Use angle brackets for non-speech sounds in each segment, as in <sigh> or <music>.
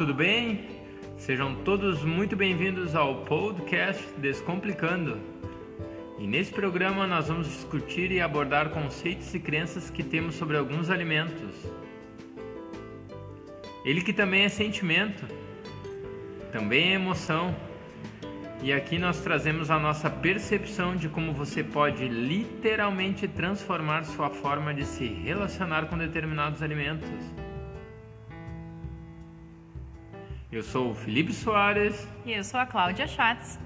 tudo bem? Sejam todos muito bem-vindos ao podcast Descomplicando. E nesse programa nós vamos discutir e abordar conceitos e crenças que temos sobre alguns alimentos. Ele que também é sentimento, também é emoção. E aqui nós trazemos a nossa percepção de como você pode literalmente transformar sua forma de se relacionar com determinados alimentos. Eu sou o Felipe Soares. E eu sou a Cláudia Schatz.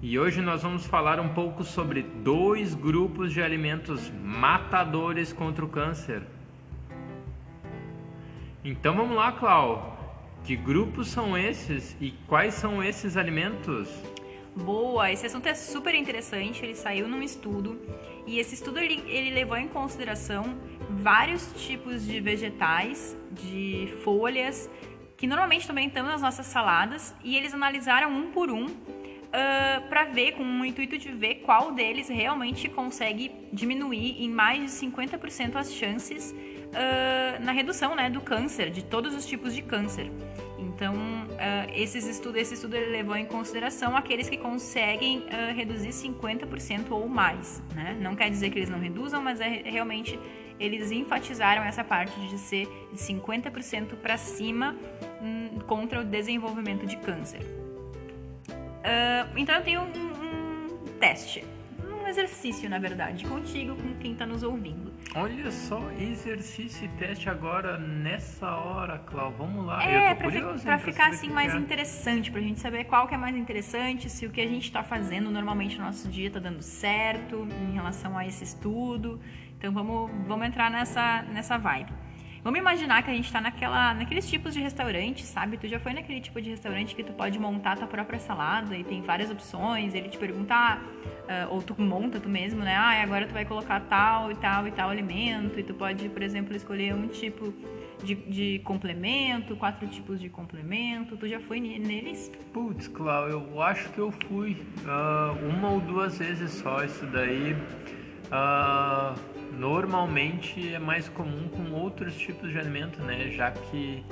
E hoje nós vamos falar um pouco sobre dois grupos de alimentos matadores contra o câncer. Então vamos lá, Clau. Que grupos são esses e quais são esses alimentos? Boa, esse assunto é super interessante, ele saiu num estudo e esse estudo ele, ele levou em consideração vários tipos de vegetais, de folhas que normalmente também estão nas nossas saladas, e eles analisaram um por um uh, para ver, com o intuito de ver qual deles realmente consegue diminuir em mais de 50% as chances uh, na redução né, do câncer, de todos os tipos de câncer. Então, uh, esses estudos, esse estudo levou em consideração aqueles que conseguem reduzir 50% ou mais. Né? Não quer dizer que eles não reduzam, mas é realmente eles enfatizaram essa parte de ser de 50% para cima hum, contra o desenvolvimento de câncer. Uh, então eu tenho um, um, teste, um exercício na verdade, contigo, com quem está nos ouvindo. Olha só, exercício e teste agora nessa hora, Clau. Vamos lá. É, para fi ficar assim mais é. interessante, para a gente saber qual que é mais interessante, se o que a gente está fazendo normalmente no nosso dia está dando certo em relação a esse estudo. Então vamos, vamos entrar nessa, nessa vibe. Vamos imaginar que a gente está naquela, naqueles tipos de restaurante, sabe? Tu já foi naquele tipo de restaurante que tu pode montar tua própria salada e tem várias opções, ele te pergunta, ah, ou tu monta tu mesmo, né? Ah, agora tu vai colocar tal e tal e tal alimento, e tu pode, por exemplo, escolher um tipo de, de complemento, quatro tipos de complemento. Tu já foi neles? Putz, Clau, eu acho que eu fui uh, uma ou duas vezes só isso daí. Uh, normalmente é mais comum com outros tipos de alimento, né? Já que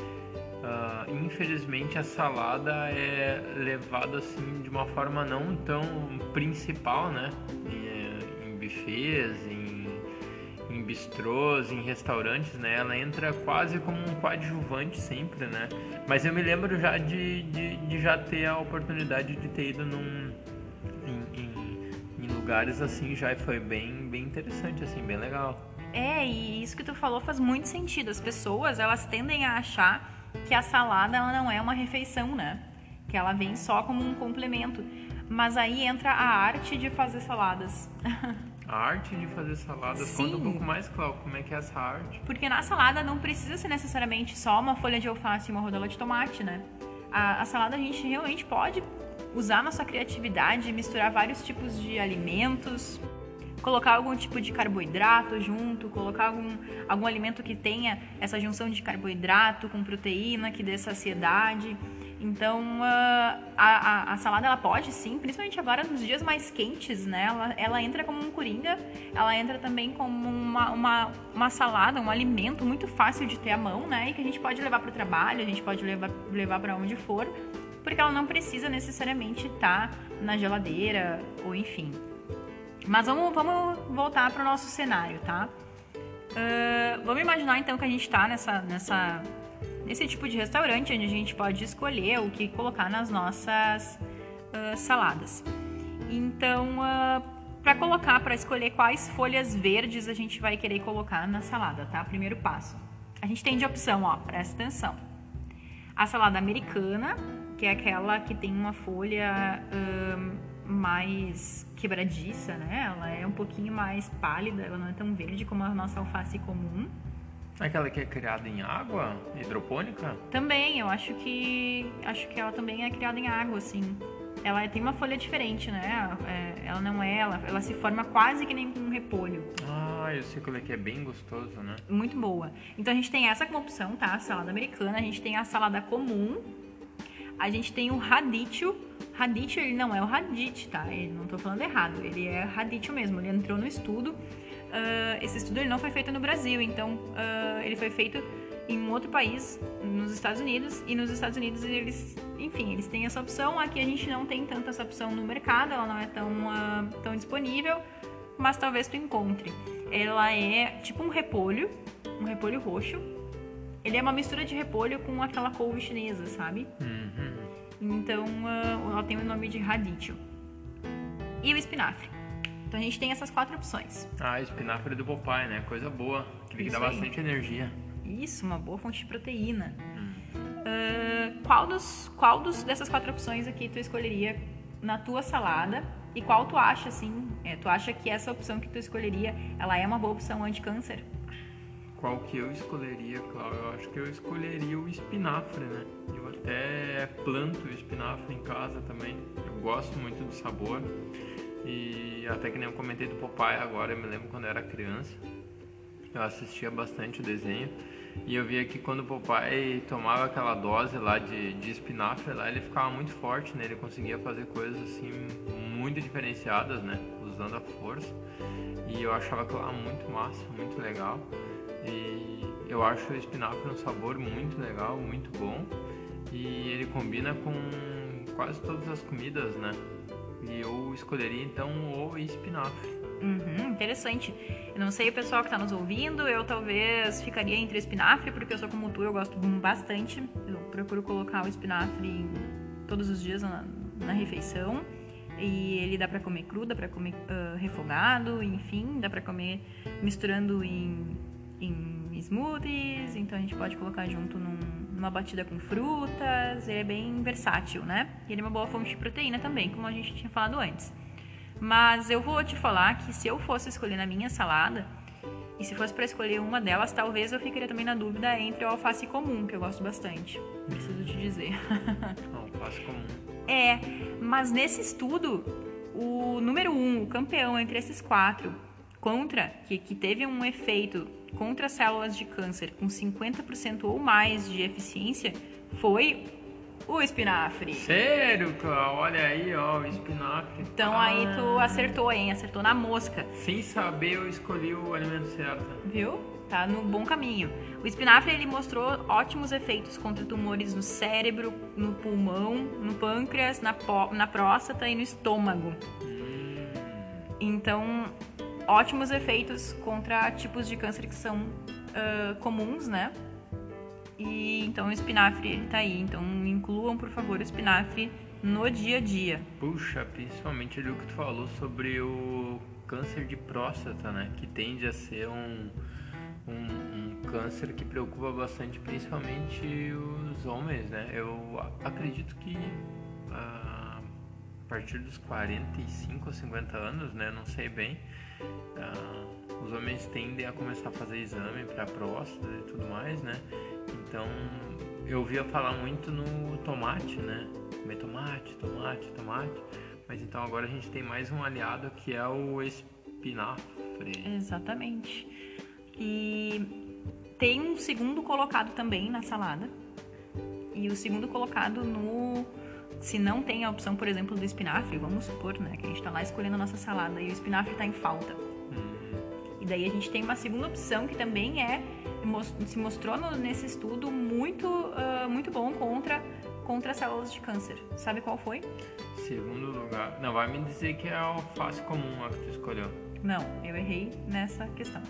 uh, infelizmente a salada é levada assim de uma forma não tão principal, né? Em, em buffets, em, em bistrôs, em restaurantes, né? Ela entra quase como um coadjuvante sempre, né? Mas eu me lembro já de, de, de já ter a oportunidade de ter ido num lugares assim já foi bem, bem interessante, assim, bem legal. É, e isso que tu falou faz muito sentido. As pessoas, elas tendem a achar que a salada ela não é uma refeição, né? Que ela vem só como um complemento. Mas aí entra a arte de fazer saladas. <laughs> A arte de fazer saladas? Sim. Conta um pouco mais, Cláudio, como é que é essa arte? Porque na salada não precisa ser necessariamente só uma folha de alface e uma rodela de tomate, né? A, a salada a gente realmente pode usar nossa criatividade, misturar vários tipos de alimentos, colocar algum tipo de carboidrato junto, colocar algum, algum alimento que tenha essa junção de carboidrato com proteína que dê saciedade. Então, uh, a, a, a, salada ela pode sim, principalmente agora nos dias mais quentes, né? Ela, ela entra como um coringa, ela entra também como uma, uma, uma salada, um alimento muito fácil de ter à mão, né? E que a gente pode levar para o trabalho, a gente pode levar, levar para onde for porque ela não precisa necessariamente estar tá na geladeira ou enfim. Mas vamos, vamos voltar para o nosso cenário, tá? Uh, vamos imaginar então que a gente está nessa, nessa, nesse tipo de restaurante onde a gente pode escolher o que colocar nas nossas uh, saladas. Então, uh, para colocar, para escolher quais folhas verdes a gente vai querer colocar na salada, tá? Primeiro passo. A gente tem de opção, ó, presta atenção. A salada americana, que é aquela que tem uma folha mais quebradiça, né? Ela é um pouquinho mais pálida, ela não é tão verde como a nossa alface comum. Aquela que é criada em água, hidropônica? Também, eu acho que acho que ela também é criada em água, assim. Ela tem uma folha diferente, né? É, ela não é, ela, ela se forma quase que nem um repolho. Ah, eu sei qual é que é bem gostoso, né? Muito boa. Então a gente tem essa como opção, tá? A salada americana, a gente tem a salada comum, a gente tem o radicchio. Radicchio, ele não é o radicchio, tá? Ele, não tô falando errado, ele é radicchio mesmo. Ele entrou no estudo. Uh, esse estudo ele não foi feito no Brasil, então uh, ele foi feito em um outro país, nos Estados Unidos, e nos Estados Unidos eles, enfim, eles têm essa opção. Aqui a gente não tem tanta essa opção no mercado, ela não é tão, uh, tão disponível, mas talvez tu encontre. Ela é tipo um repolho, um repolho roxo. Ele é uma mistura de repolho com aquela couve chinesa, sabe? Uhum. Então uh, ela tem o nome de radicchio. E o espinafre. Então a gente tem essas quatro opções. Ah, espinafre do Popeye, né? Coisa boa. Que dá aí. bastante energia. Isso, uma boa fonte de proteína. Uh, qual dos, qual dos dessas quatro opções aqui tu escolheria na tua salada? E qual tu acha, assim, é, tu acha que essa opção que tu escolheria, ela é uma boa opção anti-câncer? Qual que eu escolheria, Cláudio? Eu acho que eu escolheria o espinafre, né? Eu até planto espinafre em casa também. Eu gosto muito do sabor. E até que nem eu comentei do Popeye agora, eu me lembro quando eu era criança. Eu assistia bastante o desenho. E eu via que quando o Popeye tomava aquela dose lá de, de espinafre lá, ele ficava muito forte, né? Ele conseguia fazer coisas assim muito diferenciadas, né? Usando a força. E eu achava aquilo lá muito massa, muito legal. E eu acho o espinafre um sabor muito legal, muito bom. E ele combina com quase todas as comidas, né? E eu escolheria então o espinafre. Uhum, interessante. Eu não sei o pessoal que está nos ouvindo, eu talvez ficaria entre espinafre, porque eu sou como tu, eu gosto bastante. Eu procuro colocar o espinafre todos os dias na, na refeição. E ele dá pra comer cru, dá pra comer ah, refogado, enfim, dá pra comer misturando em, em smoothies. Então a gente pode colocar junto num- numa batida com frutas. Ele é bem versátil, né? E ele é uma boa fonte de proteína também, como a gente tinha falado antes. Mas eu vou te falar que se eu fosse escolher na minha salada, e se fosse para escolher uma delas, talvez eu ficaria também na dúvida entre o alface comum, que eu gosto bastante. Preciso te dizer. <laughs> Faço comum. é, mas nesse estudo, o número um, o campeão entre esses quatro, contra, que, que teve um efeito contra células de câncer com 50% ou mais de eficiência, foi o espinafre. Sério, Cláudio? Olha aí, ó, o espinafre. Então aí tu Ah, acertou, hein? Acertou na mosca. Sem saber, eu escolhi o alimento certo. Viu? Tá no bom caminho. O espinafre ele mostrou ótimos efeitos contra tumores no cérebro, no pulmão, no pâncreas, na, na próstata e no estômago. Então, ótimos efeitos contra tipos de câncer que são ah, comuns, né? E então o espinafre tá aí. Então incluam, por favor, o espinafre no dia a dia. Puxa, principalmente ali o que tu falou sobre o câncer de próstata, né? Que tende a ser um, um, um câncer que preocupa bastante, principalmente os homens, né? Eu acredito que a partir dos 45 ou 50 anos, né? Não sei bem. Ah, os homens tendem a começar a fazer exame para próstata e tudo mais, né? Então, eu ouvia falar muito no tomate, né? Comer tomate, tomate, tomate. Mas então agora a gente tem mais um aliado que é o espinafre. Exatamente. E tem um segundo colocado também na salada. E o segundo colocado no. Se não tem a opção, por exemplo, do espinafre, vamos supor, né? Que a gente tá lá escolhendo a nossa salada e o espinafre tá em falta. E daí a gente tem uma segunda opção que também é se mostrou nesse estudo muito ah, muito bom contra contra células de câncer. Sabe qual foi? Segundo lugar. Não, vai me dizer que é a alface comum a que tu escolheu. Não, eu errei nessa questão.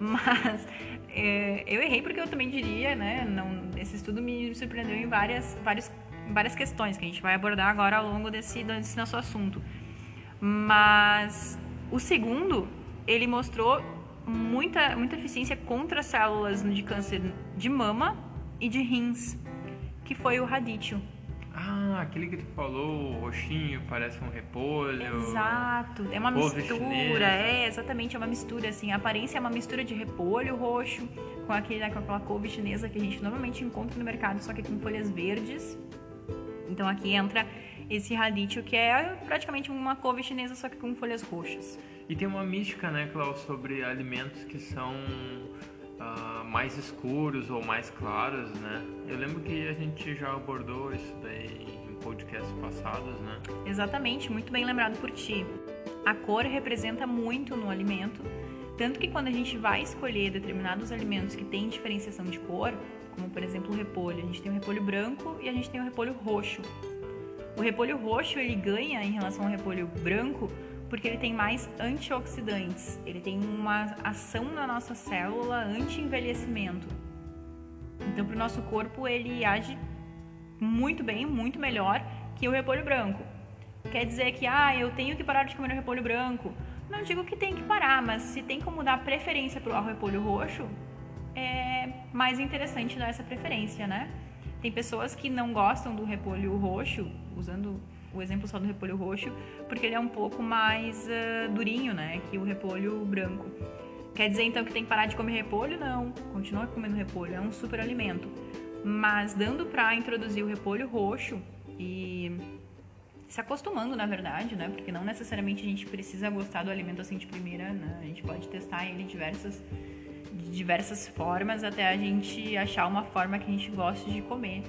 Mas é, eu errei porque eu também diria, né? Não, esse estudo me surpreendeu em várias, várias, várias questões que a gente vai abordar agora ao longo desse, desse nosso assunto. Mas o segundo, ele mostrou muita, muita eficiência contra células de câncer de mama e de rins, que foi o radicchio. Ah, aquele que tu falou, roxinho, parece um repolho. Exato, é uma mistura, chinesa. é exatamente é uma mistura assim. A aparência é uma mistura de repolho roxo com aquele com aquela couve chinesa que a gente normalmente encontra no mercado, só que com folhas verdes. Então aqui entra esse radicchio que é praticamente uma couve chinesa só que com folhas roxas. E tem uma mística, né, Cláudio, sobre alimentos que são ah, mais escuros ou mais claros, né? Eu lembro que a gente já abordou isso daí em podcasts passados, né? Exatamente, muito bem lembrado por ti. A cor representa muito no alimento, tanto que quando a gente vai escolher determinados alimentos que têm diferenciação de cor, como por exemplo o repolho. A gente tem o repolho branco e a gente tem o repolho roxo. O repolho roxo ele ganha em relação ao repolho branco porque ele tem mais antioxidantes. Ele tem uma ação na nossa célula anti-envelhecimento. Então, para o nosso corpo, ele age muito bem, muito melhor que o repolho branco. Quer dizer que, ah, eu tenho que parar de comer o repolho branco. Não digo que tem que parar, mas se tem como dar preferência para o repolho roxo, é mais interessante dar essa preferência, né? Tem pessoas que não gostam do repolho roxo, usando o exemplo só do repolho roxo, porque ele é um pouco mais uh, durinho, né, que o repolho branco. Quer dizer então que tem que parar de comer repolho? Não, continua comendo repolho, é um super alimento. Mas dando para introduzir o repolho roxo e se acostumando, na verdade, né? Porque não necessariamente a gente precisa gostar do alimento assim de primeira, né? A gente pode testar ele diversas, de diversas formas até a gente achar uma forma que a gente goste de comer.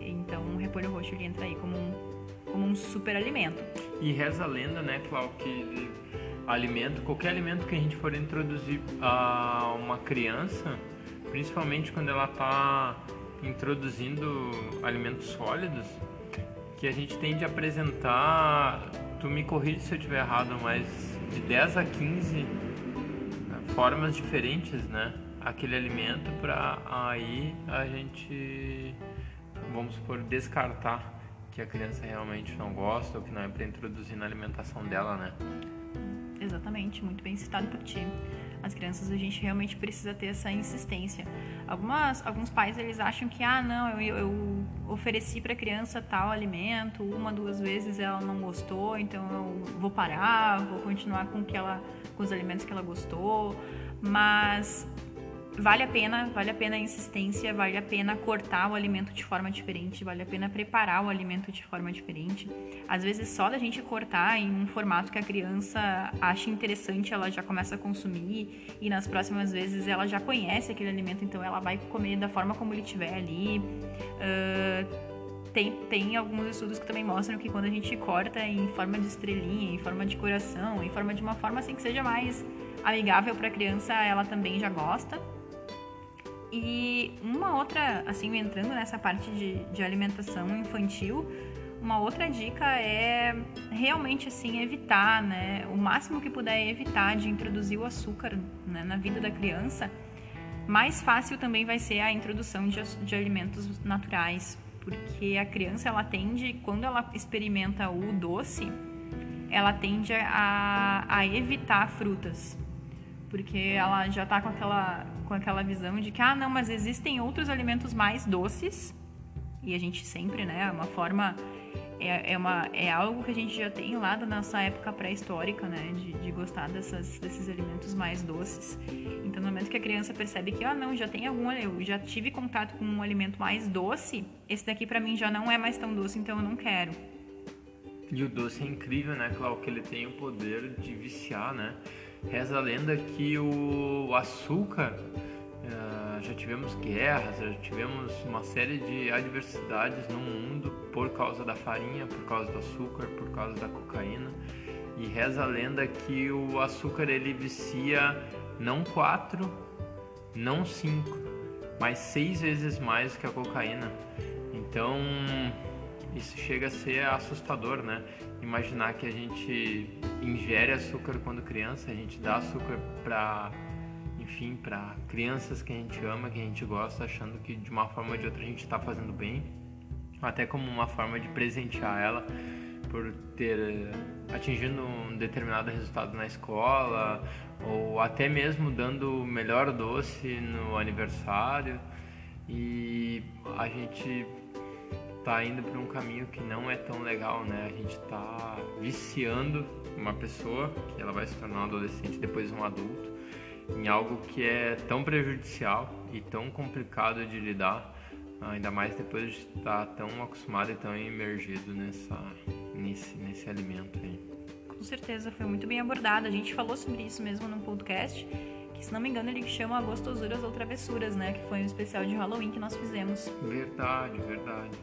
Então, o repolho roxo ele entra aí como um, como um super alimento. E reza a lenda, né, Clau, que alimento, qualquer alimento que a gente for introduzir a uma criança, principalmente quando ela está introduzindo alimentos sólidos, que a gente tem de apresentar, tu me corrige se eu estiver errado, mas de 10 a 15 né, formas diferentes, né? Aquele alimento para aí a gente, vamos supor, descartar que a criança realmente não gosta ou que não é para introduzir na alimentação dela, né? Exatamente, muito bem citado por ti. As crianças a gente realmente precisa ter essa insistência. Algumas, alguns pais eles acham que ah não eu, eu ofereci para a criança tal alimento uma duas vezes ela não gostou então eu vou parar vou continuar com que ela com os alimentos que ela gostou mas vale a pena, vale a pena a insistência, vale a pena cortar o alimento de forma diferente, vale a pena preparar o alimento de forma diferente. Às vezes só da gente cortar em um formato que a criança acha interessante, ela já começa a consumir e nas próximas vezes ela já conhece aquele alimento, então ela vai comer da forma como ele estiver ali. Uh, tem, tem alguns estudos que também mostram que quando a gente corta em forma de estrelinha, em forma de coração, em forma de uma forma assim que seja mais amigável para a criança, ela também já gosta. E uma outra, assim, entrando nessa parte de, de alimentação infantil, uma outra dica é realmente assim evitar, né, o máximo que puder evitar de introduzir o açúcar né, na vida da criança. Mais fácil também vai ser a introdução de, de alimentos naturais, porque a criança ela tende, quando ela experimenta o doce, ela tende a, a evitar frutas, porque ela já está com aquela com aquela visão de que, ah, não, mas existem outros alimentos mais doces, e a gente sempre, né, é uma forma, é, é, uma, é algo que a gente já tem lá da nossa época pré-histórica, né, de, de gostar dessas, desses alimentos mais doces. Então, no momento que a criança percebe que, ah, não, já tem algum, eu já tive contato com um alimento mais doce, esse daqui para mim já não é mais tão doce, então eu não quero. E o doce é incrível, né, Cláudio, que ele tem o poder de viciar, né? Reza a lenda que o açúcar, uh, já tivemos guerras, já tivemos uma série de adversidades no mundo por causa da farinha, por causa do açúcar, por causa da cocaína. E reza a lenda que o açúcar ele vicia não quatro, não cinco, mas seis vezes mais que a cocaína. Então isso chega a ser assustador, né? Imaginar que a gente ingere açúcar quando criança, a gente dá açúcar para, enfim, para crianças que a gente ama, que a gente gosta, achando que de uma forma ou de outra a gente está fazendo bem, até como uma forma de presentear ela por ter atingindo um determinado resultado na escola ou até mesmo dando o melhor doce no aniversário. E a gente tá indo para um caminho que não é tão legal, né? A gente tá viciando uma pessoa, que ela vai se tornar um adolescente, depois um adulto, em algo que é tão prejudicial e tão complicado de lidar, ainda mais depois de estar tão acostumado e tão imergido nessa, nesse, nesse alimento aí. Com certeza, foi muito bem abordado. A gente falou sobre isso mesmo num podcast, que se não me engano ele chama Gostosuras ou Travessuras, né? Que foi um especial de Halloween que nós fizemos. Verdade, verdade.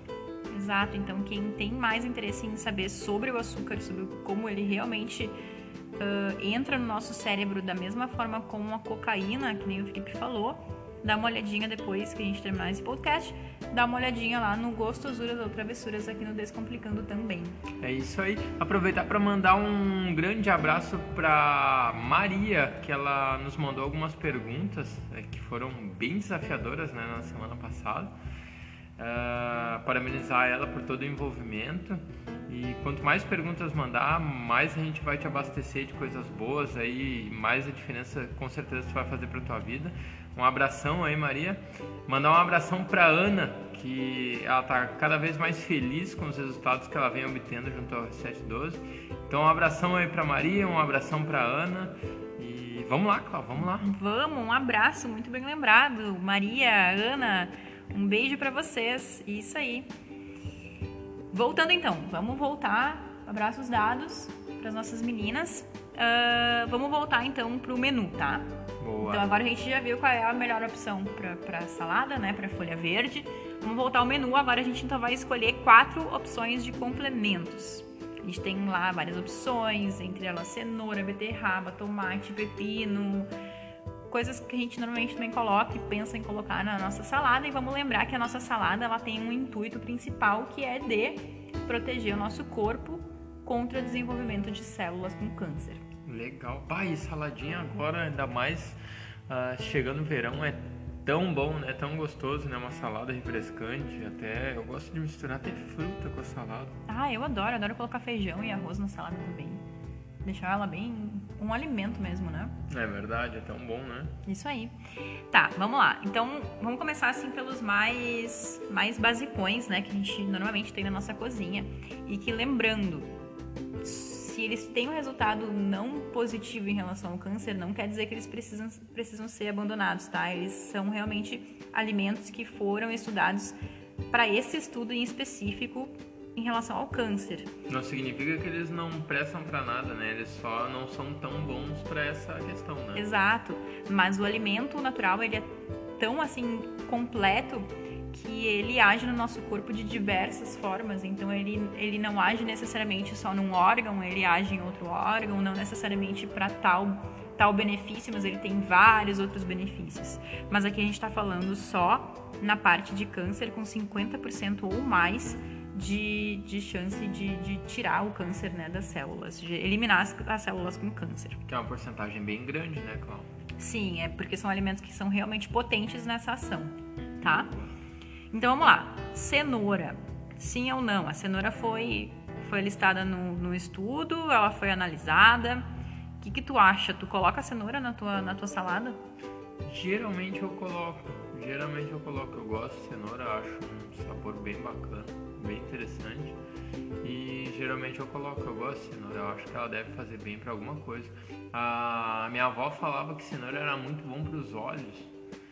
Exato, então quem tem mais interesse em saber sobre o açúcar, sobre como ele realmente uh, entra no nosso cérebro da mesma forma como a cocaína, que nem o Felipe falou, dá uma olhadinha depois que a gente terminar esse podcast, dá uma olhadinha lá no Gostosuras ou Travessuras aqui no Descomplicando também. É isso aí. Aproveitar para mandar um grande abraço para Maria, que ela nos mandou algumas perguntas é, que foram bem desafiadoras né, na semana passada. Uh, parabenizar ela por todo o envolvimento e quanto mais perguntas mandar, mais a gente vai te abastecer de coisas boas aí, mais a diferença com certeza tu vai fazer para tua vida. Um abração aí, Maria. Mandar um abração para Ana, que ela tá cada vez mais feliz com os resultados que ela vem obtendo junto ao 712. Então, um abração aí para Maria, um abração para Ana. E vamos lá, Cláudia, vamos lá. Vamos, um abraço, muito bem lembrado. Maria, Ana, um beijo para vocês. Isso aí. Voltando então, vamos voltar. Abraços dados para as nossas meninas. Uh, vamos voltar então para o menu, tá? Boa. Então agora a gente já viu qual é a melhor opção para salada, né? Para folha verde. Vamos voltar ao menu. Agora a gente então vai escolher quatro opções de complementos. A gente tem lá várias opções, entre elas cenoura, beterraba, tomate, pepino, coisas que a gente normalmente também coloca e pensa em colocar na nossa salada. E vamos lembrar que a nossa salada ela tem um intuito principal que é de proteger o nosso corpo contra o desenvolvimento de células com câncer. Legal. Pai, saladinha agora, ainda mais uh, chegando o verão, é tão bom, né? Tão gostoso, né? Uma salada refrescante. Até eu gosto de misturar até fruta com a salada. Ah, eu adoro, adoro colocar feijão e arroz na salada também. Deixar ela bem um alimento mesmo, né? É verdade, é tão bom, né? Isso aí. Tá, vamos lá. Então, vamos começar assim pelos mais mais basicões, né, que a gente normalmente tem na nossa cozinha e que lembrando, se eles têm um resultado não positivo em relação ao câncer, não quer dizer que eles precisam precisam ser abandonados, tá? Eles são realmente alimentos que foram estudados para esse estudo em específico em relação ao câncer. Não significa que eles não prestam para nada, né? Eles só não são tão bons para essa questão, né? Exato. Mas o alimento natural, ele é tão assim completo que ele age no nosso corpo de diversas formas. Então ele, ele não age necessariamente só num órgão, ele age em outro órgão, não necessariamente para tal tal benefício, mas ele tem vários outros benefícios. Mas aqui a gente está falando só na parte de câncer com 50% ou mais de, de chance de, de tirar o câncer né, das células, de eliminar as, as células com câncer. Que é uma porcentagem bem grande, né, Cláudia? Sim, é porque são alimentos que são realmente potentes nessa ação, tá? Então vamos lá. Cenoura. Sim ou não? A cenoura foi, foi listada no, no estudo, ela foi analisada. O que, que tu acha? Tu coloca a cenoura na tua, na tua salada? Geralmente eu coloco. Geralmente eu coloco. Eu gosto de cenoura, acho um sabor bem bacana bem interessante. E geralmente eu coloco, eu gosto de cenoura, eu acho que ela deve fazer bem para alguma coisa. A minha avó falava que cenoura era muito bom para os olhos.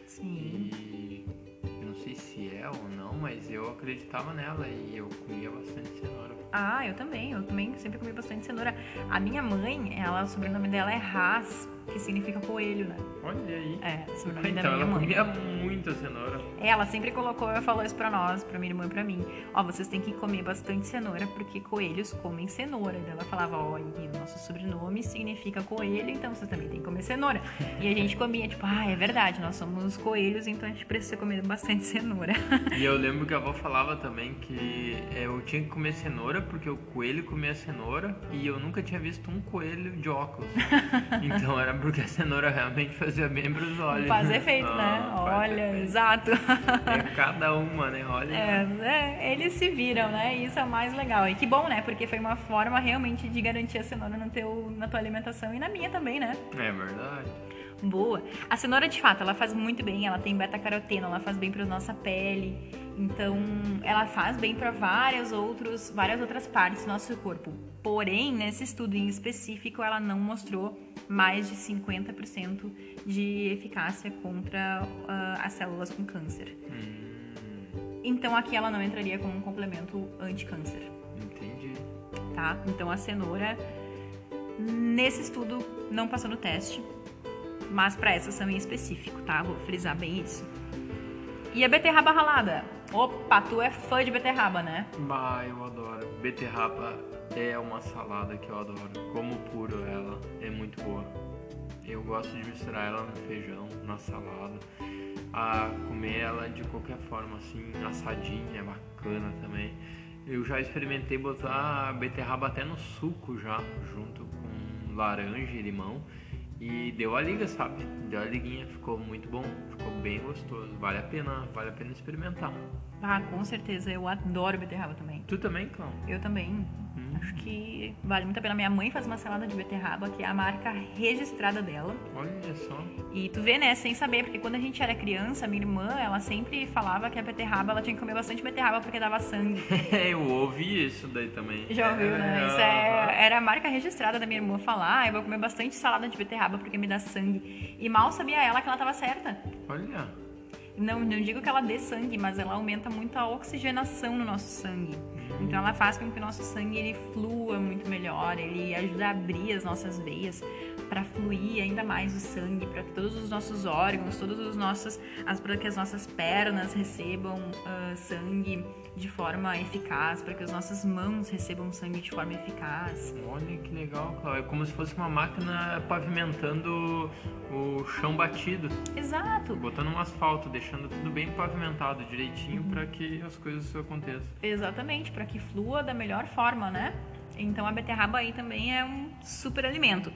Sim. E eu não sei se é ou não, mas eu acreditava nela e eu comia bastante cenoura. Ah, eu também, eu também sempre comi bastante cenoura. A minha mãe, ela, o sobrenome dela é Haas que significa coelho, né? Olha aí. É, sobrenome então da minha ela mãe. comia muita cenoura. Ela sempre colocou, ela falou isso pra nós, pra minha irmã e pra mim. Ó, vocês têm que comer bastante cenoura, porque coelhos comem cenoura. E ela falava, ó, e o nosso sobrenome significa coelho, então vocês também têm que comer cenoura. E a gente comia, tipo, ah, é verdade, nós somos coelhos, então a gente precisa comer bastante cenoura. E eu lembro que a avó falava também que é, eu tinha que comer cenoura, porque o coelho comia cenoura, e eu nunca tinha visto um coelho de óculos. <laughs> Então era porque a cenoura realmente fazia bem para os olhos. Faz efeito, Ah, né? faz Olha, efeito. exato. É cada uma, né? Olha. É, né? Eles se viram, né? E isso é o mais legal. E que bom, né? Porque foi uma forma realmente de garantir a cenoura no teu, na tua alimentação e na minha também, né? É verdade. Boa. A cenoura, de fato, ela faz muito bem. Ela tem beta-caroteno, ela faz bem para nossa pele. Então, ela faz bem para várias outros, várias outras partes do nosso corpo. Porém, nesse estudo em específico, ela não mostrou mais de 50% de eficácia contra ah, as células com câncer. Hum, Então, aqui ela não entraria como um complemento anti-câncer. entendi. tá? Então a cenoura nesse estudo não passou no teste, mas para essa ação em específico, tá? Vou frisar bem isso. E a beterraba ralada? Opa, tu é fã de beterraba, né? Bah, eu adoro. Beterraba é uma salada que eu adoro. Como puro ela, é muito boa. Eu gosto de misturar ela no feijão, na salada. a comer ela de qualquer forma, assim, assadinha, é bacana também. Eu já experimentei botar beterraba até no suco já, junto com laranja e limão. E deu a liga, sabe? Deu a liguinha, ficou muito bom, ficou bem gostoso. Vale a pena, vale a pena experimentar. Ah, com certeza, eu adoro beterraba também. Tu também, Cláudio? Eu também. Acho que vale muito a pena. Minha mãe faz uma salada de beterraba, que é a marca registrada dela. Olha só. E tu vê, né, sem saber, porque quando a gente era criança, minha irmã, ela sempre falava que a beterraba, ela tinha que comer bastante beterraba porque dava sangue. <laughs> eu ouvi isso daí também. Já ouviu, né? Isso é, era a marca registrada da minha irmã falar, ah, eu vou comer bastante salada de beterraba porque me dá sangue. E mal sabia ela que ela tava certa. Olha. Não, não digo que ela dê sangue, mas ela aumenta muito a oxigenação no nosso sangue. Então ela faz com que o nosso sangue ele flua muito melhor, ele ajuda a abrir as nossas veias para fluir ainda mais o sangue, para que todos os nossos órgãos, todos os nossos, para que as nossas pernas recebam uh, sangue de forma eficaz, para que as nossas mãos recebam sangue de forma eficaz. Olha que legal, Cláudia. É como se fosse uma máquina pavimentando o chão batido. Exato. Botando um asfalto, deixando tudo bem pavimentado direitinho uhum. para que as coisas aconteçam. Exatamente, para que flua da melhor forma, né? Então a beterraba aí também é um super alimento.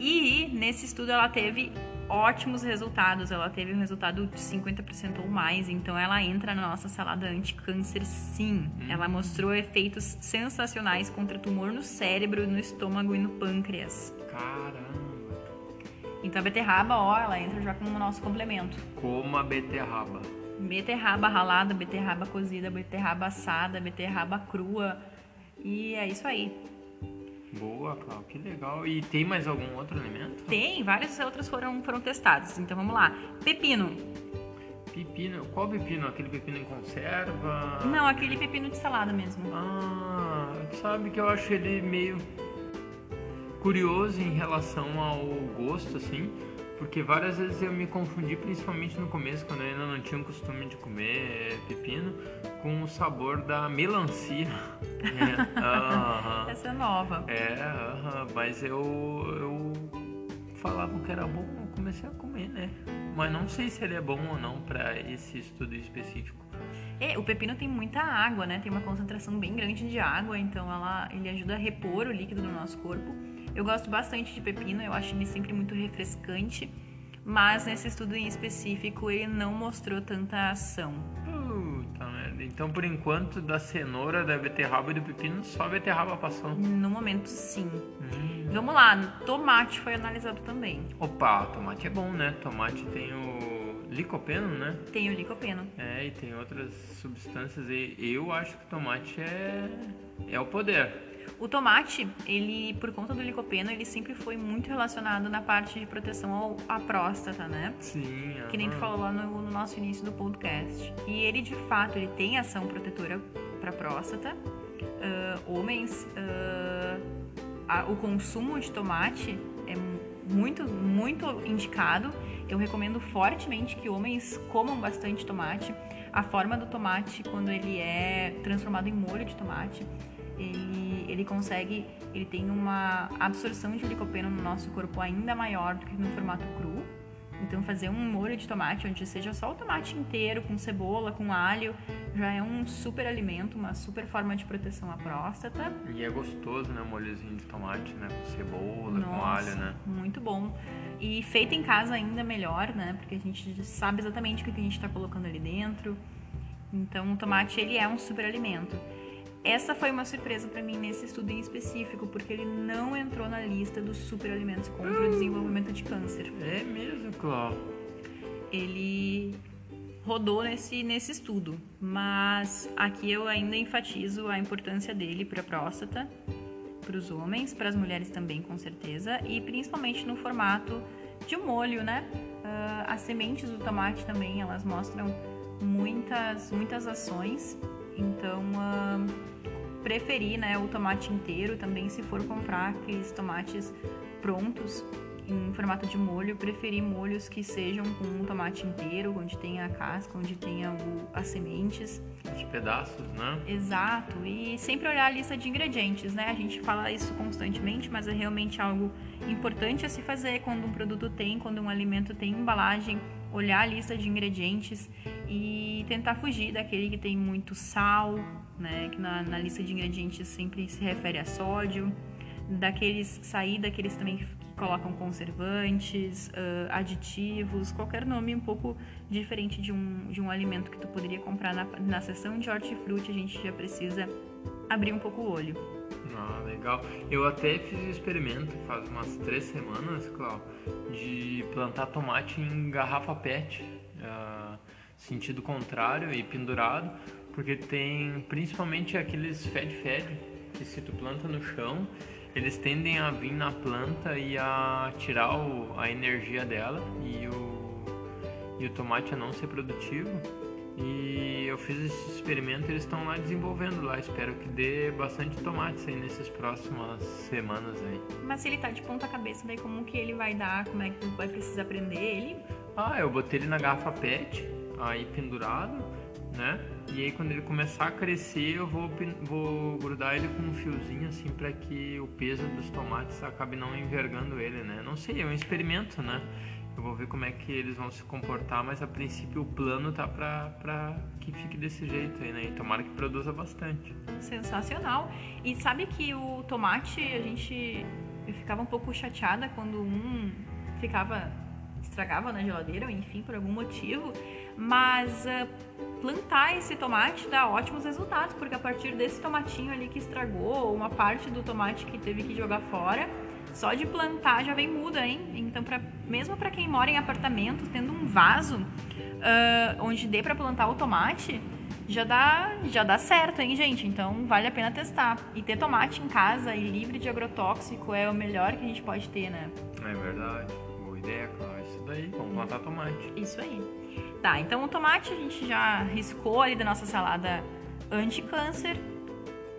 E nesse estudo ela teve ótimos resultados. Ela teve um resultado de 50% ou mais. Então ela entra na nossa salada anti-câncer sim. Hum. Ela mostrou efeitos sensacionais contra tumor no cérebro, no estômago e no pâncreas. Caramba! Então a beterraba, ó, ela entra já como nosso complemento. Como a beterraba. Beterraba ralada, beterraba cozida, beterraba assada, beterraba crua. E é isso aí. Boa, Cláudia, que legal. E tem mais algum outro alimento? Tem, vários outros foram, foram testados. Então vamos lá. Pepino. Pepino? Qual pepino? Aquele pepino em conserva? Não, aquele pepino de salada mesmo. Ah, sabe que eu acho ele meio curioso em relação ao gosto, assim. Porque várias vezes eu me confundi, principalmente no começo, quando eu ainda não tinha o costume de comer pepino, com o sabor da melancia. <laughs> É, uh -huh. Essa é nova. É, uh -huh. mas eu, eu falava que era bom, eu comecei a comer, né? Mas não sei se ele é bom ou não para esse estudo específico. É, o pepino tem muita água, né? Tem uma concentração bem grande de água, então ela, ele ajuda a repor o líquido no nosso corpo. Eu gosto bastante de pepino, eu acho ele sempre muito refrescante, mas nesse estudo em específico ele não mostrou tanta ação. Puta merda. Então, por enquanto, da cenoura, da beterraba e do pepino, só a beterraba passou. No momento, sim. Hum. Vamos lá, tomate foi analisado também. Opa, tomate é bom, né? Tomate tem o licopeno, né? Tem o licopeno. É, e tem outras substâncias. E eu acho que tomate é, é o poder. O tomate, ele, por conta do licopeno, ele sempre foi muito relacionado na parte de proteção ao, à próstata, né? Sim. Que nem tu falou lá no, no, nosso início do podcast. E ele, de fato, ele tem ação protetora para próstata. Uh, homens, uh, a, o consumo de tomate é muito, muito indicado. Eu recomendo fortemente que homens comam bastante tomate. A forma do tomate, quando ele é transformado em molho de tomate, ele, ele consegue, ele tem uma absorção de licopeno no nosso corpo ainda maior do que no formato cru. Então fazer um molho de tomate onde seja só o tomate inteiro, com cebola, com alho, já é um super alimento, uma super forma de proteção à próstata. E é gostoso, né, o molhozinho de tomate, né, com cebola, Nossa, com alho, né? muito bom. E feito em casa ainda melhor, né, porque a gente sabe exatamente o que a gente está colocando ali dentro. Então o tomate ele é um super alimento. Essa foi uma surpresa para mim nesse estudo em específico, porque ele não entrou na lista dos superalimentos contra o desenvolvimento de câncer. É mesmo, Cláudio? Ele rodou nesse, nesse estudo, mas aqui eu ainda enfatizo a importância dele para a próstata, para os homens, para as mulheres também, com certeza, e principalmente no formato de molho, né? Uh, as sementes do tomate também, elas mostram muitas, muitas ações então, uh, preferir né, o tomate inteiro também, se for comprar aqueles tomates prontos em formato de molho, preferir molhos que sejam com um tomate inteiro, onde tenha a casca, onde tenha o, as sementes. Os pedaços, né? Exato. E sempre olhar a lista de ingredientes, né? A gente fala isso constantemente, mas é realmente algo importante a se fazer quando um produto tem, quando um alimento tem embalagem olhar a lista de ingredientes e tentar fugir daquele que tem muito sal, né? Que na, na lista de ingredientes sempre se refere a sódio, daqueles sair daqueles também que colocam conservantes, uh, aditivos, qualquer nome um pouco diferente de um, de um alimento que tu poderia comprar na, na seção de hortifruti, a gente já precisa abrir um pouco o olho. Ah, legal. Eu até fiz um experimento faz umas três semanas, Clau, de plantar tomate em garrafa PET, uh, sentido contrário e pendurado, porque tem principalmente aqueles fed-fed que se tu planta no chão, eles tendem a vir na planta e a tirar o, a energia dela e o, e o tomate a não ser produtivo. E eu fiz esse experimento e eles estão lá desenvolvendo lá. Espero que dê bastante tomates aí nessas próximas semanas aí. Mas se ele tá de ponta cabeça, daí como que ele vai dar? Como é que vai precisar prender ele? Ah, eu botei ele na garrafa PET, aí pendurado, né? E aí quando ele começar a crescer, eu vou, vou grudar ele com um fiozinho assim para que o peso dos tomates acabe não envergando ele, né? Não sei, é um experimento, né? Eu vou ver como é que eles vão se comportar, mas a princípio o plano tá pra, pra que fique desse jeito aí, né? E tomara que produza bastante. Sensacional. E sabe que o tomate, a gente. Eu ficava um pouco chateada quando um ficava. estragava na geladeira, enfim, por algum motivo. Mas uh, plantar esse tomate dá ótimos resultados, porque a partir desse tomatinho ali que estragou, uma parte do tomate que teve que jogar fora só de plantar já vem muda, hein? Então, pra, mesmo para quem mora em apartamento, tendo um vaso uh, onde dê para plantar o tomate, já dá, já dá certo, hein, gente? Então, vale a pena testar. E ter tomate em casa e livre de agrotóxico é o melhor que a gente pode ter, né? É verdade. Boa ideia, claro. Isso daí, vamos plantar tomate. Isso aí. Tá, então o tomate a gente já riscou ali da nossa salada anti-câncer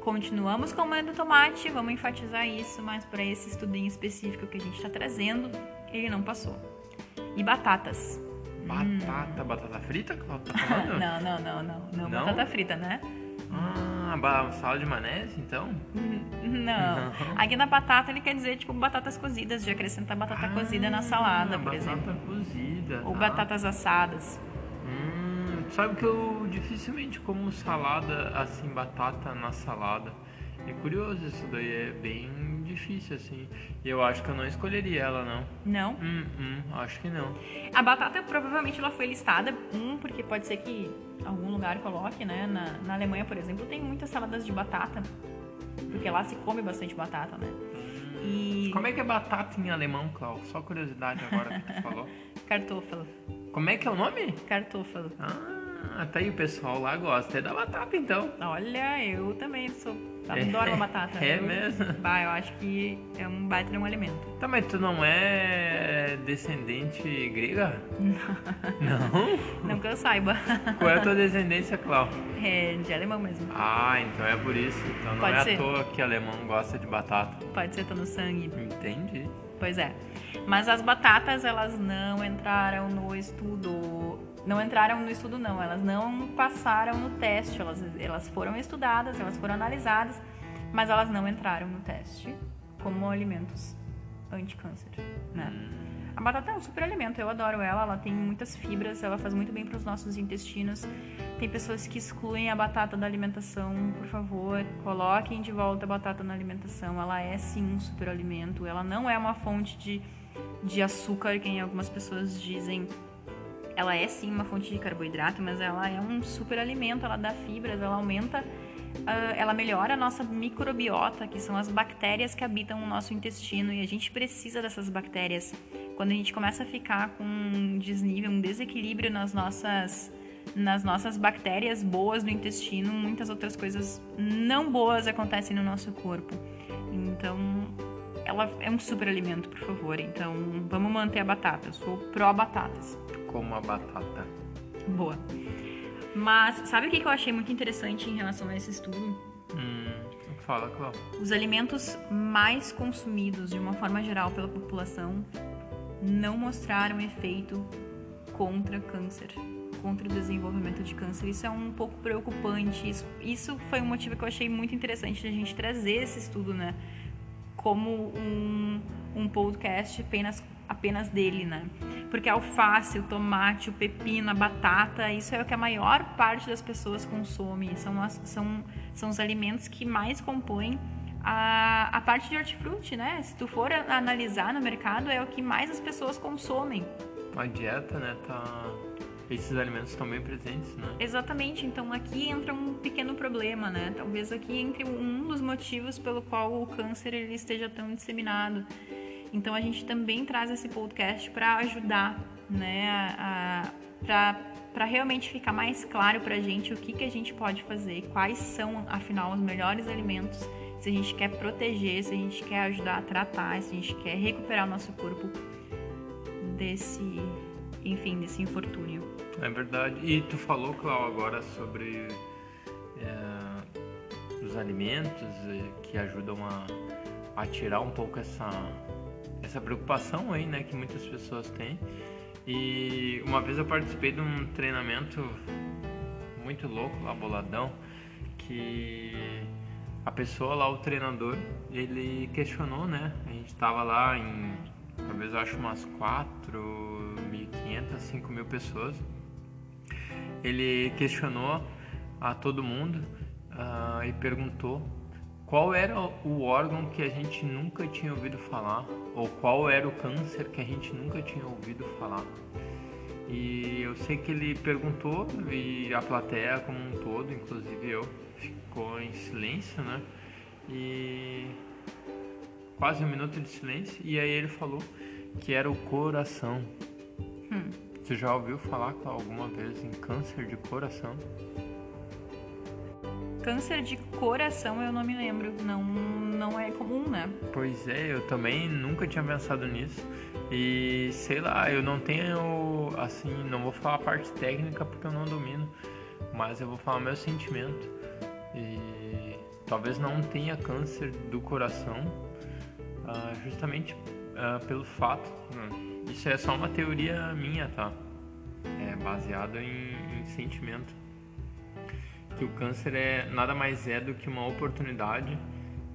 Continuamos comendo tomate, vamos enfatizar isso, mas para esse estudinho específico que a gente está trazendo, ele não passou. E batatas. Batata, hum. batata frita, tá <laughs> falando? não, não, não, não, não, não, batata frita, né? Ah, sala de maionese, então? Hum, não. Aqui na batata ele quer dizer, tipo, batatas cozidas, de acrescentar batata ah, cozida na salada, por batata exemplo. Batata cozida. Ou tá. batatas assadas. Sabe que eu dificilmente como salada, assim, batata na salada. É curioso isso daí, é bem difícil, assim. E eu acho que eu não escolheria ela, não. Não? Hum, hum, acho que não. A batata, provavelmente, ela foi listada, um, porque pode ser que algum lugar coloque, né? Na, na Alemanha, por exemplo, tem muitas saladas de batata. Porque lá se come bastante batata, né? Hum. E... Como é que é batata em alemão, Cláudio? Só curiosidade agora que tu falou. <laughs> Kartoffel. Como é que é o nome? Kartoffel. Ah, ah, tá aí, o pessoal lá gosta é da batata, então. Olha, eu também sou. Adoro é, uma batata. <laughs> É eu, mesmo? Bah, eu acho que é um baita de um alimento. Tá, mas tu não é descendente grega? <laughs> Não. Não que eu saiba. <laughs> Qual é a tua descendência, Clau? É de alemão mesmo. Ah, então é por isso. Então não Pode é ser. à toa que alemão gosta de batata. Pode ser, tá no sangue. Entendi. Pois é. Mas as batatas, elas não entraram no estudo não entraram no estudo não, elas não passaram no teste, elas, elas foram estudadas, elas foram analisadas, mas elas não entraram no teste como alimentos anti-câncer, né? A batata é um super alimento, eu adoro ela, ela tem muitas fibras, ela faz muito bem para os nossos intestinos. Tem pessoas que excluem a batata da alimentação, por favor, coloquem de volta a batata na alimentação. Ela é sim um super alimento, ela não é uma fonte de, de açúcar, que algumas pessoas dizem ela é sim uma fonte de carboidrato, mas ela é um super alimento, ela dá fibras, ela aumenta, uh, ela melhora a nossa microbiota, que são as bactérias que habitam o nosso intestino, e a gente precisa dessas bactérias. Quando a gente começa a ficar com um desnível, um desequilíbrio nas nossas nas nossas bactérias boas do intestino, muitas outras coisas não boas acontecem no nosso corpo. Então, ela é um super alimento, por favor. Então, vamos manter a batata. Eu sou pró batatas como a batata. Boa. Mas sabe o que eu achei muito interessante em relação a esse estudo? Hum, fala, Cláudio. Os alimentos mais consumidos de uma forma geral pela população não mostraram efeito contra câncer, contra o desenvolvimento de câncer. Isso é um pouco preocupante. Isso, isso foi um motivo que eu achei muito interessante de a gente trazer esse estudo, né? Como um, um podcast apenas apenas dele, né? Porque a alface, o tomate, o pepino, a batata, isso é o que a maior parte das pessoas consome. São, as, são, são os alimentos que mais compõem a, a parte de hortifruti, né? Se tu for analisar no mercado, é o que mais as pessoas consomem. A dieta, né, tá esses alimentos estão bem presentes, né? Exatamente. Então aqui entra um pequeno problema, né? Talvez aqui entre um dos motivos pelo qual o câncer ele esteja tão disseminado. Então a gente também traz esse podcast para ajudar, né, para realmente ficar mais claro para a gente o que, que a gente pode fazer, quais são, afinal, os melhores alimentos, se a gente quer proteger, se a gente quer ajudar a tratar, se a gente quer recuperar o nosso corpo desse, enfim, desse infortúnio. É verdade. E tu falou, Clau, agora sobre é, os alimentos que ajudam a, a tirar um pouco essa, essa preocupação aí, né, que muitas pessoas têm. E uma vez eu participei de um treinamento muito louco lá, boladão, que a pessoa lá, o treinador, ele questionou, né? A gente tava lá em, talvez eu acho umas 4.500, 5 mil pessoas ele questionou a todo mundo uh, e perguntou qual era o órgão que a gente nunca tinha ouvido falar ou qual era o câncer que a gente nunca tinha ouvido falar. E eu sei que ele perguntou e a plateia como um todo, inclusive eu, ficou em silêncio, né? E quase um minuto de silêncio e aí ele falou que era o coração. Hum. Você já ouviu falar alguma vez em câncer de coração? Câncer de coração eu não me lembro, não, não é comum, né? Pois é, eu também nunca tinha pensado nisso. E sei lá, eu não tenho assim, não vou falar a parte técnica porque eu não domino, mas eu vou falar meu sentimento. E talvez não tenha câncer do coração, uh, justamente uh, pelo fato. Né? Isso é só uma teoria minha, tá? É baseado em, em sentimento. Que o câncer é nada mais é do que uma oportunidade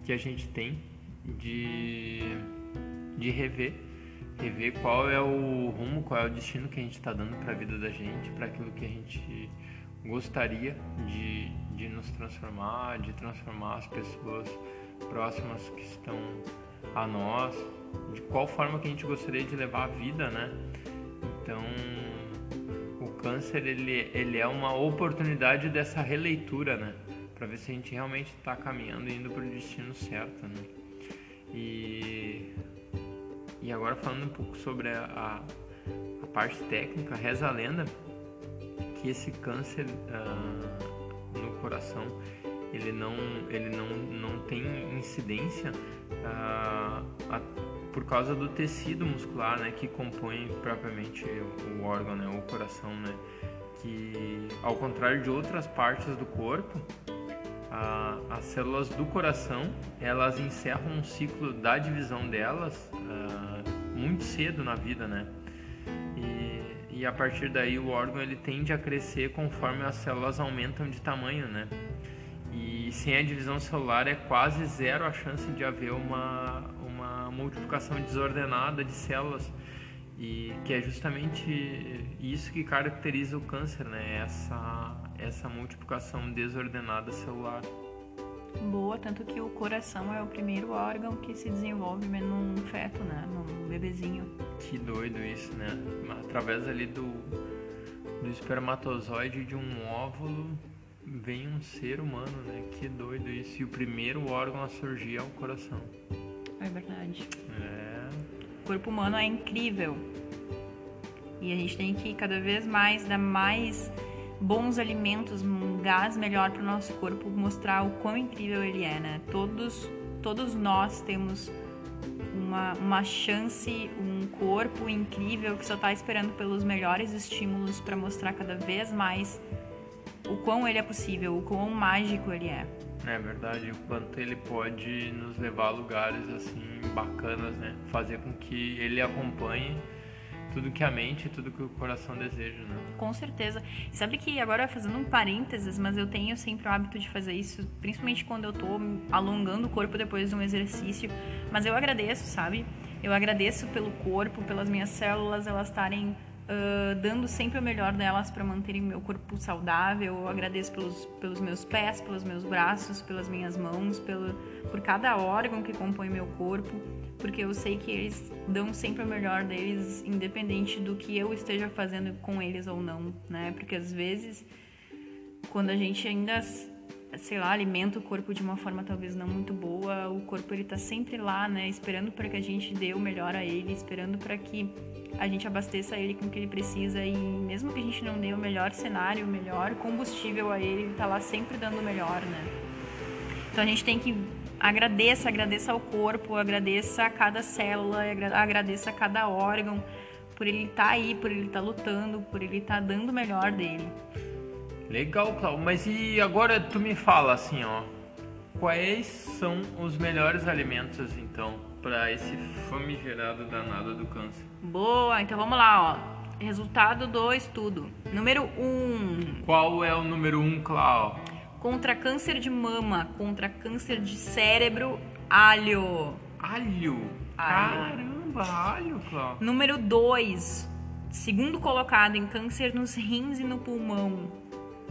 que a gente tem de, de rever, rever qual é o rumo, qual é o destino que a gente está dando para a vida da gente, para aquilo que a gente gostaria de, de nos transformar, de transformar as pessoas próximas que estão a nós, de qual forma que a gente gostaria de levar a vida, né? Então, câncer ele, ele é uma oportunidade dessa releitura, né? Para ver se a gente realmente está caminhando e indo para o destino certo, né? E, e agora falando um pouco sobre a, a, a parte técnica, reza a lenda que esse câncer uh, no coração ele não, ele não, não tem incidência uh, por causa do tecido muscular, né, que compõe propriamente o, órgão, né, o coração, né, que ao contrário de outras partes do corpo, a, as células do coração elas encerram um ciclo da divisão delas uh, muito cedo na vida, né, e, e a partir daí o órgão ele tende a crescer conforme as células aumentam de tamanho, né. E sem a divisão celular é quase zero a chance de haver uma multiplicação desordenada de células e que é justamente isso que caracteriza o câncer, né? Essa essa multiplicação desordenada celular. Boa, tanto que o coração é o primeiro órgão que se desenvolve num feto, né? Num bebezinho. Que doido isso, né? Através ali do, do espermatozoide de um óvulo vem um ser humano, né? Que doido isso. E o primeiro órgão a surgir é o coração. É verdade. É. O corpo humano é incrível. E a gente tem que cada vez mais dar mais bons alimentos, um gás melhor para o nosso corpo, mostrar o quão incrível ele é, né? Todos, todos nós temos uma, uma chance, um corpo incrível que só está esperando pelos melhores estímulos para mostrar cada vez mais o quão ele é possível, o quão mágico ele é. É verdade, o quanto ele pode nos levar a lugares assim bacanas, né? Fazer com que ele acompanhe tudo que a mente, tudo que o coração deseja, né? Com certeza. Sabe que agora fazendo um parênteses, mas eu tenho sempre o hábito de fazer isso, principalmente quando eu tô alongando o corpo depois de um exercício, mas eu agradeço, sabe? Eu agradeço pelo corpo, pelas minhas células, elas estarem uh, dando sempre o melhor delas para manterem meu corpo saudável. Eu agradeço pelos, pelos meus pés, pelos meus braços, pelas minhas mãos, pelo, por cada órgão que compõe meu corpo, porque eu sei que eles dão sempre o melhor deles, independente do que eu esteja fazendo com eles ou não, né? Porque às vezes, quando a gente ainda sei lá, alimenta o corpo de uma forma talvez não muito boa, o corpo ele tá sempre lá, né, esperando para que a gente dê o melhor a ele, esperando para que a gente abasteça ele com o que ele precisa e mesmo que a gente não dê o melhor cenário, o melhor combustível a ele, ele tá lá sempre dando o melhor, né? Então a gente tem que agradeça, agradeça ao corpo, agradeça a cada célula, agradeça a cada órgão por ele estar tá aí, por ele estar tá lutando, por ele estar tá dando o melhor dele. Legal, Cláudio. Mas e agora tu me fala assim, ó. Quais são os melhores alimentos, então, para esse famigerado danado do câncer? Boa, então vamos lá, ó. Resultado do estudo. Número 1. Um. Qual é o número 1, um, Cláudio? Contra câncer de mama, contra câncer de cérebro, alho. Alho? alho. Caramba, alho, Cláudio. Número 2. Segundo colocado em câncer nos rins e no pulmão,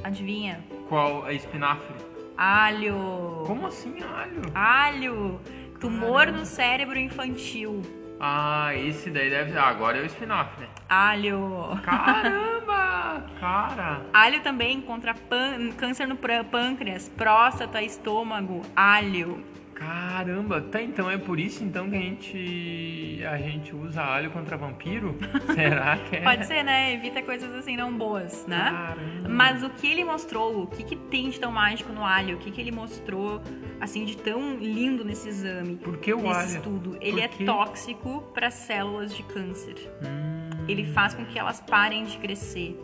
Adivinha? Qual? A espinafre? Alho. Como assim alho? Alho. Tumor Caramba. no cérebro infantil. Ah, esse daí deve. Ah, agora é o espinafre. Alho. Caramba! <laughs> Cara. Alho também contra pan... câncer no pâncreas, próstata, estômago. Alho. Caramba, tá então é por isso então que a gente a gente usa alho contra vampiro? <laughs> Será que é? Pode ser, né? Evita coisas assim não boas, né? Caramba. Mas o que ele mostrou, o que, que tem de tão mágico no alho? O que, que ele mostrou assim de tão lindo nesse exame? Por que o nesse alho? estudo? Ele é tóxico para células de câncer. Hum. Ele faz com que elas parem de crescer.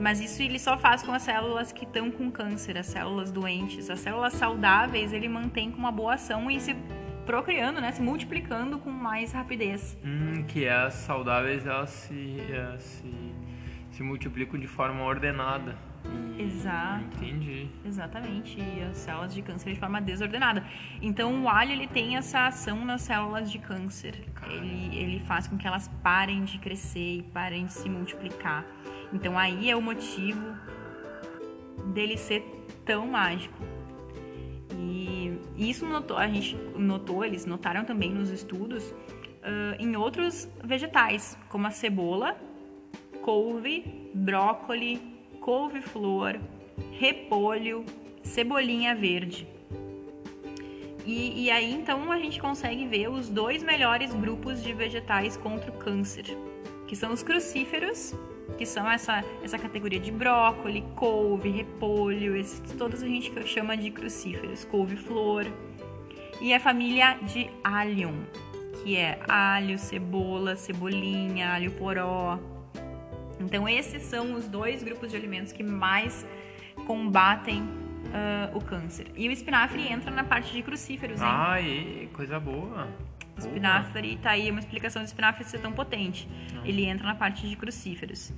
Mas isso ele só faz com as células que estão com câncer, as células doentes. As células saudáveis ele mantém com uma boa ação e se procriando, né, se multiplicando com mais rapidez. Hum, que as saudáveis elas se, se, se multiplicam de forma ordenada. Exato. Entendi. Exatamente. E as células de câncer de forma desordenada. Então o alho ele tem essa ação nas células de câncer. Ele, ele faz com que elas parem de crescer e parem de se multiplicar. Então aí é o motivo dele ser tão mágico. E isso notou, a gente notou, eles notaram também nos estudos uh, em outros vegetais, como a cebola, couve, brócoli, couve-flor, repolho, cebolinha verde. E, e, aí então a gente consegue ver os dois melhores grupos de vegetais contra o câncer, que são os crucíferos que são essa, essa categoria de brócolis, couve, repolho, esses, todos a gente chama de crucíferos, couve-flor. E a família de allium, que é alho, cebola, cebolinha, alho poró. Então esses são os dois grupos de alimentos que mais combatem uh, o câncer. E o espinafre entra na parte de crucíferos, hein? Ai, coisa boa. Espinafre, tá aí uma explicação do espinafre ser tão potente. Ele entra na parte de crucíferos.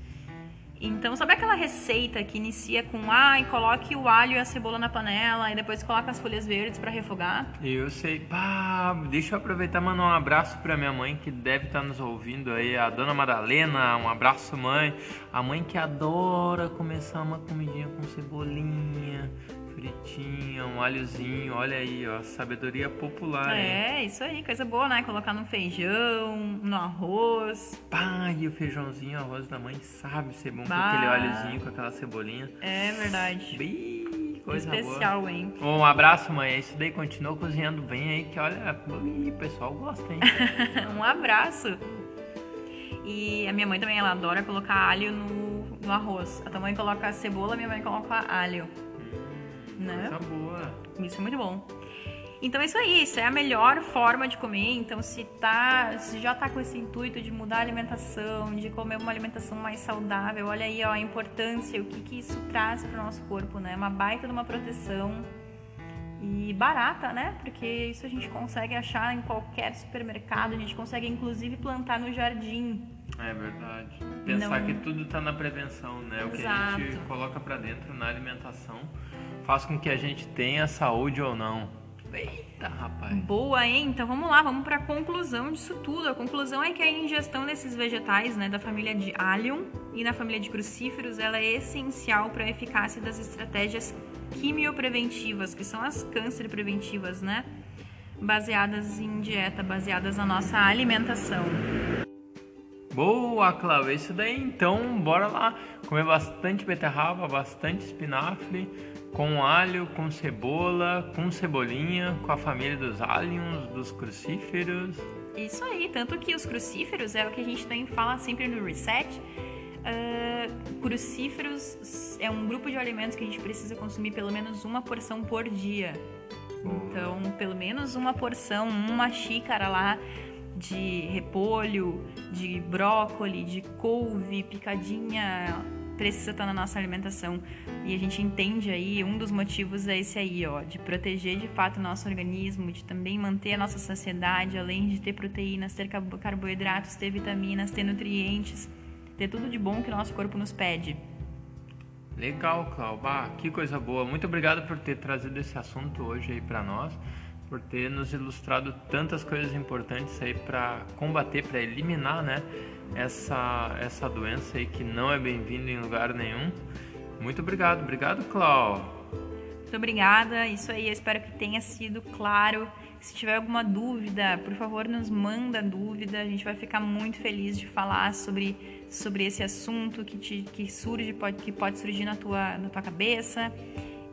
Então, sabe aquela receita que inicia com ah, e coloque o alho e a cebola na panela e depois coloca as folhas verdes para refogar? Eu sei. Pá, deixa eu aproveitar e mandar um abraço para minha mãe que deve estar tá nos ouvindo aí, a dona Madalena. Um abraço, mãe. A mãe que adora começar uma comidinha com cebolinha, fritinha, um alhozinho, olha aí, ó, sabedoria popular. É, hein? isso aí, coisa boa, né? Colocar no feijão, no arroz. Pá, e o feijãozinho, o arroz da mãe sabe ser bom bah. com aquele alhozinho, com aquela cebolinha. É verdade. Bem, coisa Especial, boa. hein? Um abraço, mãe. Isso daí continua cozinhando bem aí, que olha, o pessoal gosta, hein? <laughs> um abraço. E a minha mãe também, ela adora colocar alho no, no arroz. A tua mãe coloca cebola, a minha mãe coloca alho né? Coisa boa. Isso é muito bom. Então é isso aí, isso é a melhor forma de comer. Então se tá, se já tá com esse intuito de mudar a alimentação, de comer uma alimentação mais saudável, olha aí ó, a importância, o que, que isso traz para o nosso corpo, né? Uma baita de uma proteção e barata, né? Porque isso a gente consegue achar em qualquer supermercado, a gente consegue inclusive plantar no jardim. É verdade. Pensar Não... que tudo está na prevenção, né? Exato. O que a gente coloca para dentro na alimentação faz com que a gente tenha saúde ou não. Eita, rapaz. Boa, hein? Então vamos lá, vamos para a conclusão disso tudo. A conclusão é que a ingestão desses vegetais, né, da família de Allium e na família de crucíferos, ela é essencial para a eficácia das estratégias quimiopreventivas, que são as câncer preventivas, né? Baseadas em dieta, baseadas na nossa alimentação. Boa, Cláudia, isso daí. Então, bora lá comer bastante beterraba, bastante espinafre, com alho, com cebola, com cebolinha, com a família dos alliums, dos crucíferos. Isso aí, tanto que os crucíferos é o que a gente também fala sempre no reset. Uh, crucíferos é um grupo de alimentos que a gente precisa consumir pelo menos uma porção por dia. Então, pelo menos uma porção, uma xícara lá de repolho, de brócolis, de couve, picadinha, precisa estar na nossa alimentação. E a gente entende aí, um dos motivos é esse aí, ó, de proteger de fato o nosso organismo, de também manter a nossa saciedade, além de ter proteínas, ter carboidratos, ter vitaminas, ter nutrientes, ter tudo de bom que o nosso corpo nos pede. Legal. Ah, que coisa boa. Muito obrigado por ter trazido esse assunto hoje aí para nós por ter nos ilustrado tantas coisas importantes aí para combater, para eliminar, né, essa essa doença aí que não é bem-vinda em lugar nenhum. Muito obrigado, obrigado, Clau. Muito obrigada. Isso aí, espero que tenha sido claro. Se tiver alguma dúvida, por favor, nos manda dúvida. A gente vai ficar muito feliz de falar sobre, sobre esse assunto que, te, que surge, pode, que pode surgir na tua, na tua cabeça.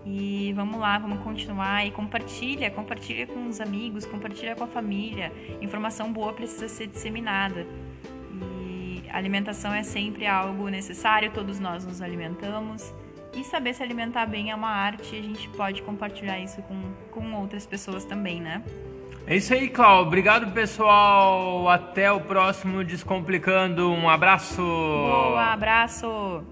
E vamos lá, vamos continuar e compartilha, compartilha com os amigos, compartilha com a família. Informação boa precisa ser disseminada. Alimentação é sempre algo necessário, todos nós nos alimentamos. E saber se alimentar bem é uma arte e a gente pode compartilhar isso com, com outras pessoas também, né? É isso aí, Clau. Obrigado, pessoal. Até o próximo Descomplicando. Um abraço. Boa, abraço.